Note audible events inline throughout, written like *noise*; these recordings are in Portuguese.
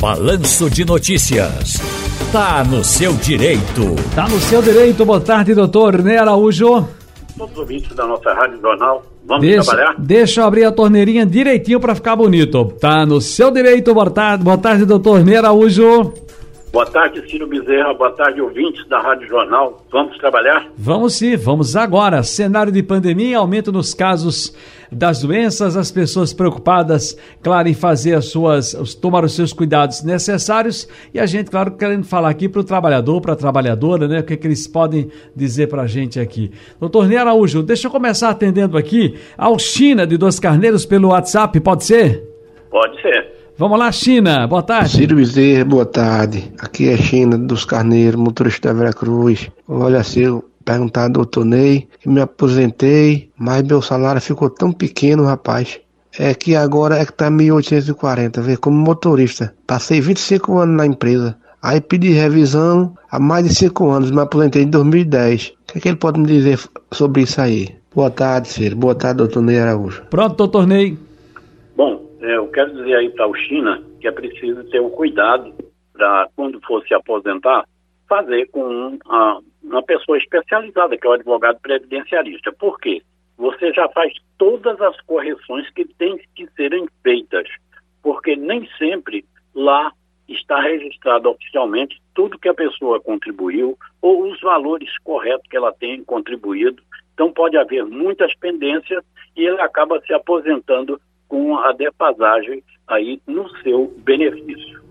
Balanço de Notícias. Tá no seu direito. Tá no seu direito. Boa tarde, doutor Ney Araújo. Todos os ouvintes da nossa Rádio Jornal, vamos Deixa, trabalhar? deixa eu abrir a torneirinha direitinho pra ficar bonito. Tá no seu direito. Boa tarde, boa tarde, doutor Ney Araújo. Boa tarde, Ciro Bezerra. Boa tarde, ouvintes da Rádio Jornal. Vamos trabalhar? Vamos sim, vamos agora. Cenário de pandemia, aumento nos casos das doenças, as pessoas preocupadas, claro, em fazer as suas, tomar os seus cuidados necessários e a gente, claro, querendo falar aqui para o trabalhador, para a trabalhadora, né? O que, é que eles podem dizer para a gente aqui. Doutor Ney Araújo, deixa eu começar atendendo aqui ao China de Dois Carneiros pelo WhatsApp, pode ser? Pode ser. Vamos lá, China, boa tarde. Ciro Bezerra, boa tarde. Aqui é China dos Carneiros, motorista da Veracruz. Olha, Ciro, perguntar ao doutor Ney, que me aposentei, mas meu salário ficou tão pequeno, rapaz. É que agora é que tá 1.840, vê, como motorista. Passei 25 anos na empresa. Aí pedi revisão há mais de 5 anos, me aposentei em 2010. O que, é que ele pode me dizer sobre isso aí? Boa tarde, Ciro. Boa tarde, doutor Ney Araújo. Pronto, doutor Ney. É, eu quero dizer aí para o China que é preciso ter o cuidado para, quando for se aposentar, fazer com um, uma pessoa especializada, que é o advogado previdenciarista. Por quê? Você já faz todas as correções que têm que serem feitas, porque nem sempre lá está registrado oficialmente tudo que a pessoa contribuiu ou os valores corretos que ela tem contribuído. Então pode haver muitas pendências e ele acaba se aposentando com a defasagem aí no seu benefício.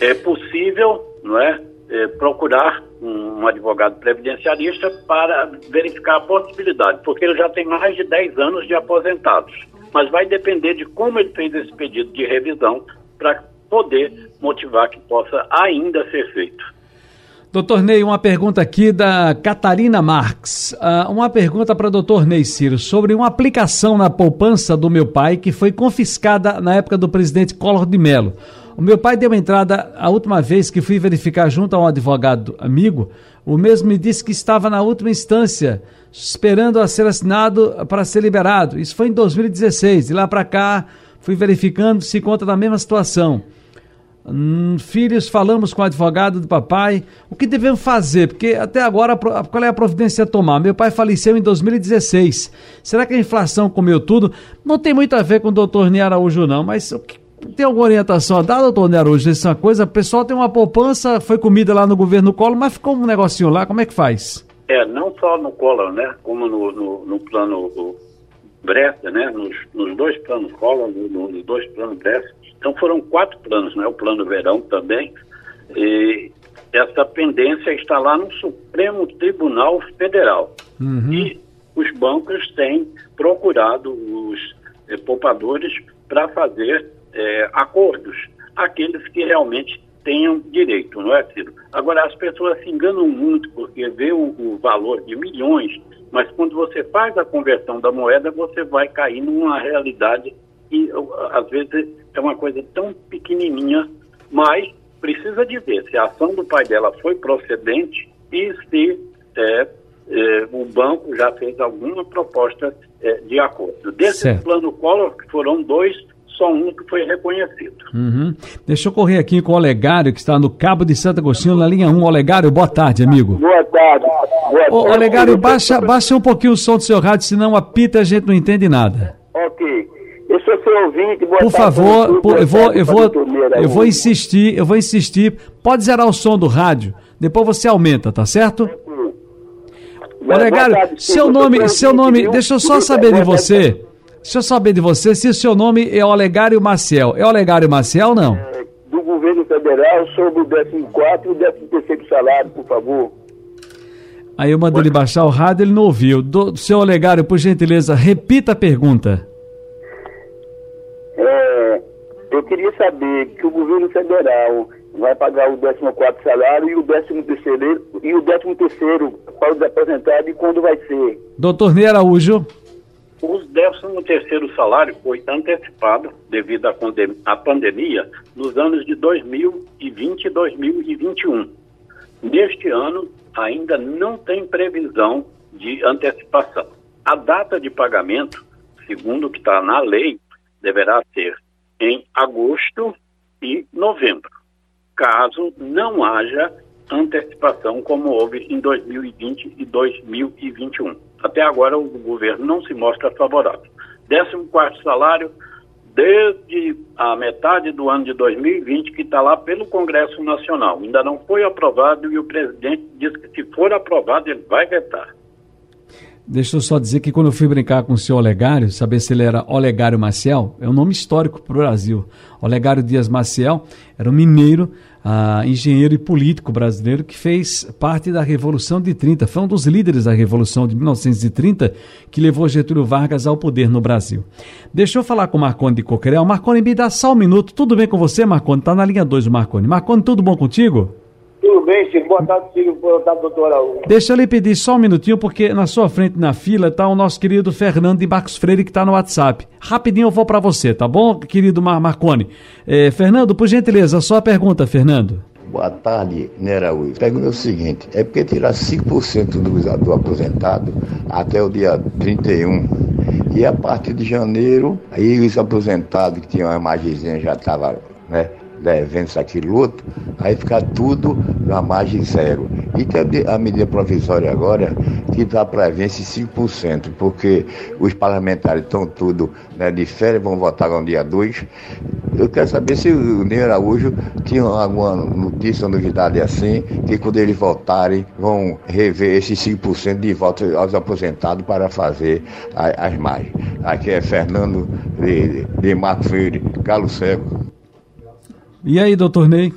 É possível, não é, é, procurar um, um advogado previdenciarista para verificar a possibilidade, porque ele já tem mais de 10 anos de aposentados. Mas vai depender de como ele fez esse pedido de revisão para poder motivar que possa ainda ser feito. Doutor Ney, uma pergunta aqui da Catarina Marques. Ah, uma pergunta para o doutor Ney Ciro sobre uma aplicação na poupança do meu pai que foi confiscada na época do presidente Collor de Mello. O meu pai deu entrada a última vez que fui verificar junto a um advogado amigo. O mesmo me disse que estava na última instância, esperando a ser assinado para ser liberado. Isso foi em 2016. De lá para cá, fui verificando se encontra na mesma situação. Hum, filhos, falamos com o advogado do papai. O que devemos fazer? Porque até agora, qual é a providência a tomar? Meu pai faleceu em 2016. Será que a inflação comeu tudo? Não tem muito a ver com o doutor Ney Araújo, não, mas o que- tem alguma orientação a dar, doutor Ney Araújo? Isso é uma coisa. O pessoal tem uma poupança, foi comida lá no governo Collor, mas ficou um negocinho lá. Como é que faz? É, não só no Collor, né, como no, no, no plano o Bresser, né, nos, nos dois planos Collor, no- no- nos dois planos Bresser. Então foram quatro planos, né, o plano Verão também. E essa pendência está lá no Supremo Tribunal Federal. E os bancos têm procurado os eh, poupadores para fazer eh, acordos, aqueles que realmente tenham direito, não é, Ciro? Agora, as pessoas se enganam muito porque vê o, o valor de milhões, mas quando você faz a conversão da moeda, você vai cair numa realidade que, às vezes, é uma coisa tão pequenininha, mas precisa de ver se a ação do pai dela foi procedente e se é, é, o banco já fez alguma proposta é, de acordo. Desse Certo. plano Collor, que foram dois, só um que foi reconhecido. Uhum. Deixa eu correr aqui com o Olegário, que está no Cabo de Santo Agostinho, na linha 1. Olegário, boa tarde, amigo. Boa tarde. Boa Ô, tarde. Olegário, baixa, baixa um pouquinho o som do seu rádio, senão apita e a gente não entende nada. Ouvinte. Boa Por favor, doutor. por- eu vou, eu vou, eu vou insistir, eu vou insistir. Pode zerar o som do rádio, depois você aumenta, tá certo? Olegário, seu nome, seu nome, deixa eu só Tudo saber de boa você. Deixa eu saber de você se o seu nome é Olegário Maciel. É Olegário Maciel ou não? É, Do governo federal sobre o 14 e o 13 salário, por favor. Aí eu mandei ele baixar o rádio, ele não ouviu. Do, seu Olegário, por gentileza, repita a pergunta. É, eu queria saber que o governo federal vai pagar o 14 salário e o 13 terceiro e o 13 terceiro para os aposentados e quando vai ser? Doutor Ney Araújo. Os 13 terceiro salário foi antecipado devido à, conde- à pandemia nos anos de 2020 e 2021. Neste ano, ainda não tem previsão de antecipação. A data de pagamento, segundo o que está na lei, deverá ser em agosto e novembro. caso não haja antecipação como houve em 2020 e 2021. Até agora o governo não se mostra favorável. 14 salário desde a metade do ano de 2020 que está lá pelo Congresso Nacional. Ainda não foi aprovado e o presidente disse que se for aprovado ele vai vetar. Deixa eu só dizer que quando eu fui brincar com o senhor Olegário, saber se ele era Olegário Maciel, é um nome histórico para o Brasil. Olegário Dias Maciel era um mineiro, uh, engenheiro e político brasileiro que fez parte da Revolução de 30. Foi um dos líderes da Revolução de 1930 que levou Getúlio Vargas ao poder no Brasil. Deixa eu falar com o Marconi de Coquerel. Marconi, me dá só um minuto. Tudo bem com você, Marconi? Está na linha 2 o Marconi. Marconi, tudo bom contigo? Tudo bem, Chico. Boa tarde, Chico. Boa tarde, doutora. Deixa eu lhe pedir só um minutinho, porque na sua frente, na fila, está o nosso querido Fernando de Marcos Freire, que está no WhatsApp. Rapidinho eu vou para você, tá bom, querido Mar Marconi? É, Fernando, por gentileza, só a pergunta, Fernando. Boa tarde, Nera Araújo. Pergunta é o seguinte: é porque tirar 5% do, do aposentado até o dia 31 e a partir de janeiro, aí os aposentados que tinham a imagenzinha já estavam né, devendo aquilo outro, aí fica tudo na margem zero. E tem a medida provisória agora que está para ver esses 5%, porque os parlamentares estão tudo né, de férias, vão votar no dia 2. Eu quero saber se o Ney Araújo tinha alguma notícia, novidade assim, que quando eles votarem, vão rever esses 5% de volta aos aposentados para fazer as margens. Aqui é Fernando de, de Marco Freire, Galo Seco. E aí, doutor Ney?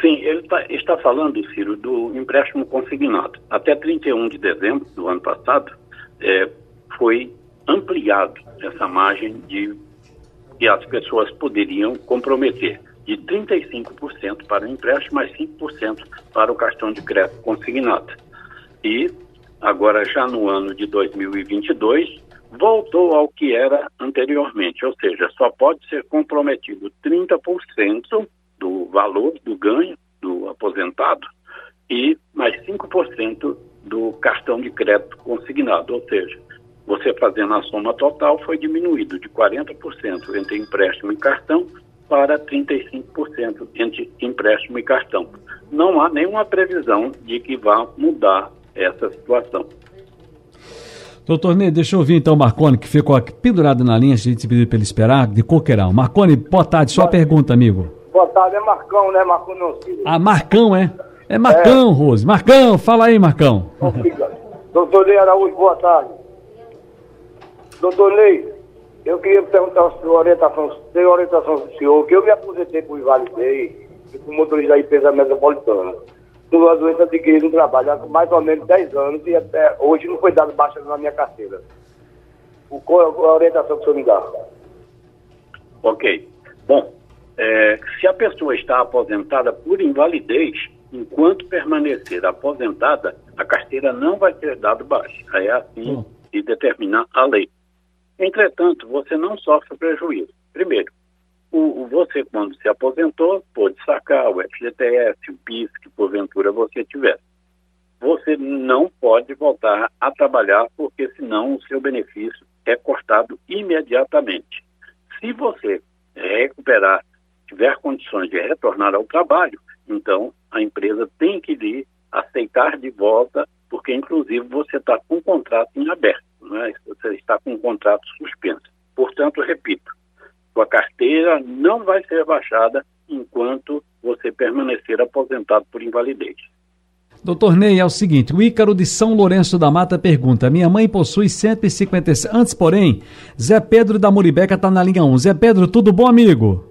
Sim, ele tá, está falando, Ciro, do empréstimo consignado. Até 31 de dezembro do ano passado, é, foi ampliado essa margem de que as pessoas poderiam comprometer de 35% para o empréstimo, mais 5% para o cartão de crédito consignado. E agora, já no ano de 2022, voltou ao que era anteriormente, ou seja, só pode ser comprometido 30% do valor do ganho do aposentado e mais 5% do cartão de crédito consignado, ou seja, você fazendo a soma total foi diminuído de 40% entre empréstimo e cartão para 35% entre empréstimo e cartão. Não há nenhuma previsão de que vá mudar essa situação. Doutor Ney, deixa eu ouvir então o Marconi, que ficou aqui pendurado na linha, a gente pediu para ele esperar, de Coqueirão. Marconi, boa tarde, sua pergunta, amigo. Boa tarde, é Marcão, né? Marcão não Ah, Marcão, é? É Marcão, é. Rose. Marcão, fala aí, Marcão. Doutor Ney Araújo, boa tarde. Doutor Ney, eu queria perguntar a sua orientação, tem orientação do senhor, que eu me aposentei por invalidez e por motorista da empresa metropolitana. Tive uma doença adquirida no trabalho há mais ou menos 10 anos e até hoje não foi dado baixa na minha carteira. O, qual a orientação que o senhor me dá? Ok. Bom, é, se a pessoa está aposentada por invalidez, enquanto permanecer aposentada, a carteira não vai ser dado baixa. É assim hum. que determina a lei. Entretanto, você não sofre prejuízo. Primeiro, o, o, você, quando se aposentou, pode sacar o FGTS, o PIS, que porventura você tiver. Você não pode voltar a trabalhar, porque senão o seu benefício é cortado imediatamente. Se você recuperar tiver condições de retornar ao trabalho, então a empresa tem que lhe aceitar de volta, porque inclusive você está com um contrato em aberto, é? você está com um contrato suspenso. Portanto, repito, sua carteira não vai ser baixada enquanto você permanecer aposentado por invalidez. Doutor Ney, é o seguinte, o Ícaro de São Lourenço da Mata pergunta, minha mãe possui 150... Antes, porém, Zé Pedro da Muribeca está na linha 1. Zé Pedro, tudo bom, amigo?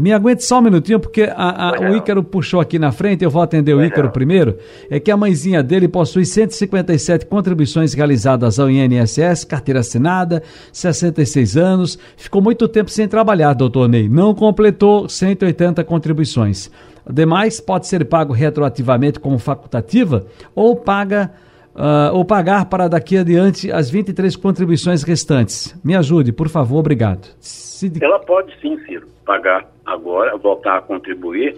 Me aguente só um minutinho, porque a, a, o Ícaro puxou aqui na frente, eu vou atender o Ícaro primeiro. É que a mãezinha dele possui 157 contribuições realizadas ao INSS, carteira assinada, 66 anos, ficou muito tempo sem trabalhar, doutor Ney. Não completou 180 contribuições. Demais pode ser pago retroativamente como facultativa ou paga. Uh, ou pagar para daqui adiante as 23 contribuições restantes. Me ajude, por favor, obrigado. Se... Ela pode sim, Ciro pagar agora, voltar a contribuir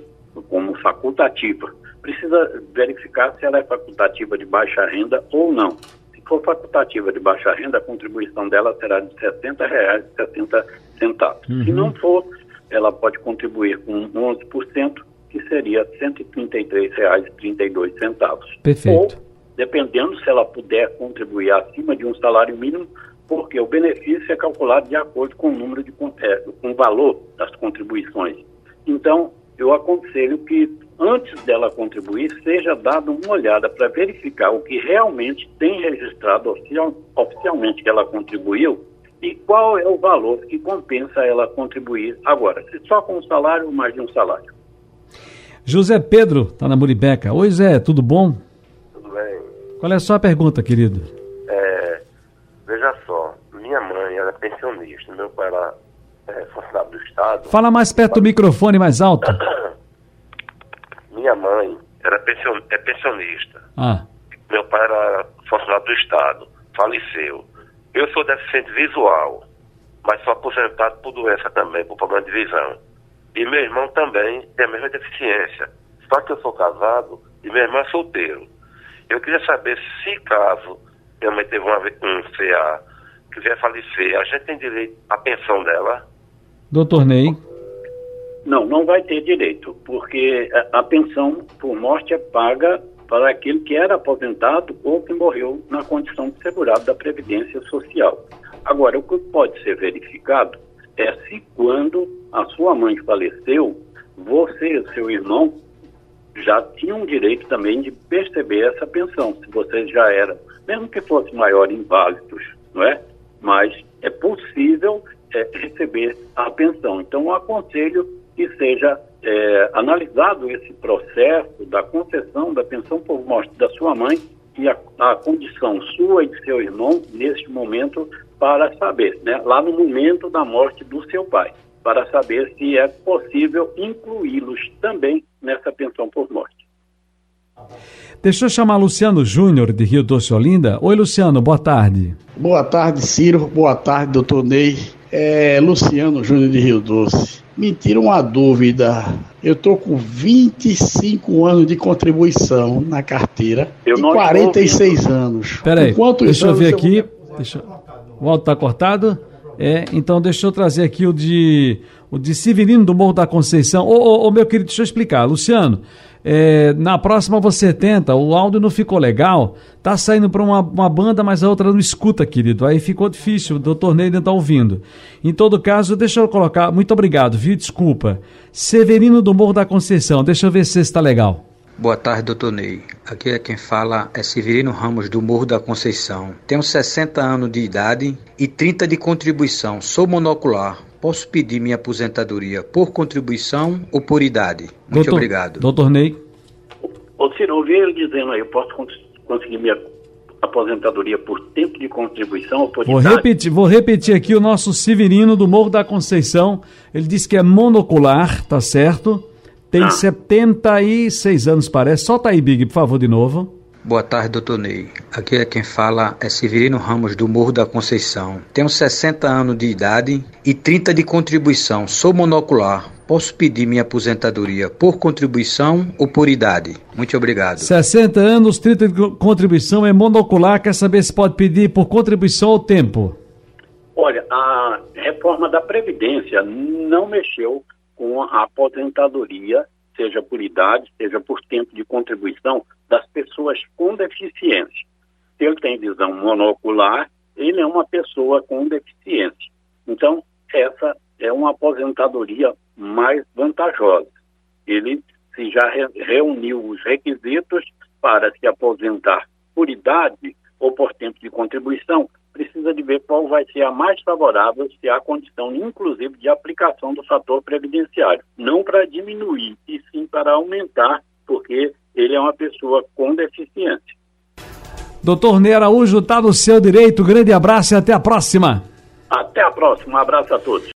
como facultativa. Precisa verificar se ela é facultativa de baixa renda ou não. Se for facultativa de baixa renda, a contribuição dela será de R$ 60,60. Uhum. Se não for, ela pode contribuir com 11%, que seria R$ 133,32. Perfeito. Ou, dependendo se ela puder contribuir acima de um salário mínimo, porque o benefício é calculado de acordo com o número de é, com o valor das contribuições. Então, eu aconselho que antes dela contribuir seja dada uma olhada para verificar o que realmente tem registrado oficial, oficialmente que ela contribuiu e qual é o valor que compensa ela contribuir agora, se só com um salário ou mais de um salário. José Pedro está na Muribeca. Oi Zé, tudo bom? Qual é a sua pergunta, querido? É, veja só, minha mãe era pensionista, meu pai era é, funcionário do Estado. Fala mais perto do microfone, mais alto. *coughs* minha mãe era pension, é pensionista. Ah. Meu pai era funcionário do Estado, faleceu. Eu sou deficiente visual, mas sou aposentado por doença também, por problema de visão. E meu irmão também tem a mesma deficiência. Só que eu sou casado e meu irmão é solteiro. Eu queria saber se caso minha mãe teve uma, um CA, quiser falecer, a gente tem direito à pensão dela? Doutor Ney. Não, não vai ter direito, porque a, a pensão por morte é paga para aquele que era aposentado ou que morreu na condição de segurado da Previdência Social. Agora, o que pode ser verificado é se quando a sua mãe faleceu, você e seu irmão já tinham direito também de perceber essa pensão, se vocês já eram, mesmo que fosse maior inválidos, não é? Mas é possível é, receber a pensão. Então, eu aconselho que seja é, analisado esse processo da concessão da pensão por morte da sua mãe e a, a condição sua e de seu irmão neste momento para saber, né, lá no momento da morte do seu pai, para saber se é possível incluí-los também nessa pensão por morte. Deixa eu chamar Luciano Júnior, de Rio Doce Olinda. Oi, Luciano, boa tarde. Boa tarde, Ciro. Boa tarde, doutor Ney. É Luciano Júnior de Rio Doce. Me tira uma dúvida. Eu tô com 25 anos de contribuição na carteira eu e 46 anos. Peraí, deixa eu ver aqui. Deixa... O áudio tá cortado? É, então deixa eu trazer aqui o de o de Severino do Morro da Conceição. Ô, ô, ô meu querido, deixa eu explicar. Luciano, é, na próxima você tenta, o áudio não ficou legal, tá saindo para uma, uma, banda, mas a outra não escuta, querido. Aí ficou difícil, o doutor Ney não tá ouvindo. Em todo caso, deixa eu colocar, muito obrigado, viu? Desculpa. Severino do Morro da Conceição, deixa eu ver se está legal. Boa tarde, doutor Ney. Aqui é quem fala é Severino Ramos do Morro da Conceição. Tenho 60 anos de idade e 30 de contribuição. Sou monocular Posso pedir minha aposentadoria por contribuição ou por idade? Muito doutor, obrigado. Doutor Ney. Ô Ciro, ouvi ele dizendo aí, eu posso conseguir minha aposentadoria por tempo de contribuição ou por vou idade? Repetir, vou repetir aqui o nosso Severino do Morro da Conceição. Ele disse que é monocular, tá certo? Tem ah. 76 anos, parece. Solta aí, Big, por favor, de novo. Boa tarde, doutor Ney. Aqui é quem fala é Severino Ramos do Morro da Conceição. Tenho 60 anos de idade e 30 de contribuição. Sou monocular. Posso pedir minha aposentadoria por contribuição ou por idade? Muito obrigado. 60 anos, 30 de contribuição é monocular. Quer saber se pode pedir por contribuição ou tempo? Olha, a reforma da Previdência não mexeu com a aposentadoria seja por idade, seja por tempo de contribuição das pessoas com deficiência. Se ele tem visão monocular, ele é uma pessoa com deficiência. Então, essa é uma aposentadoria mais vantajosa. Ele se já reuniu os requisitos para se aposentar por idade ou por tempo de contribuição, precisa de ver qual vai ser a mais favorável, se há condição, inclusive, de aplicação do fator previdenciário. Não para diminuir, e sim para aumentar, porque ele é uma pessoa com deficiência. Doutor Ney Araújo, está no seu direito. Grande abraço e até a próxima. Até a próxima. Um abraço a todos.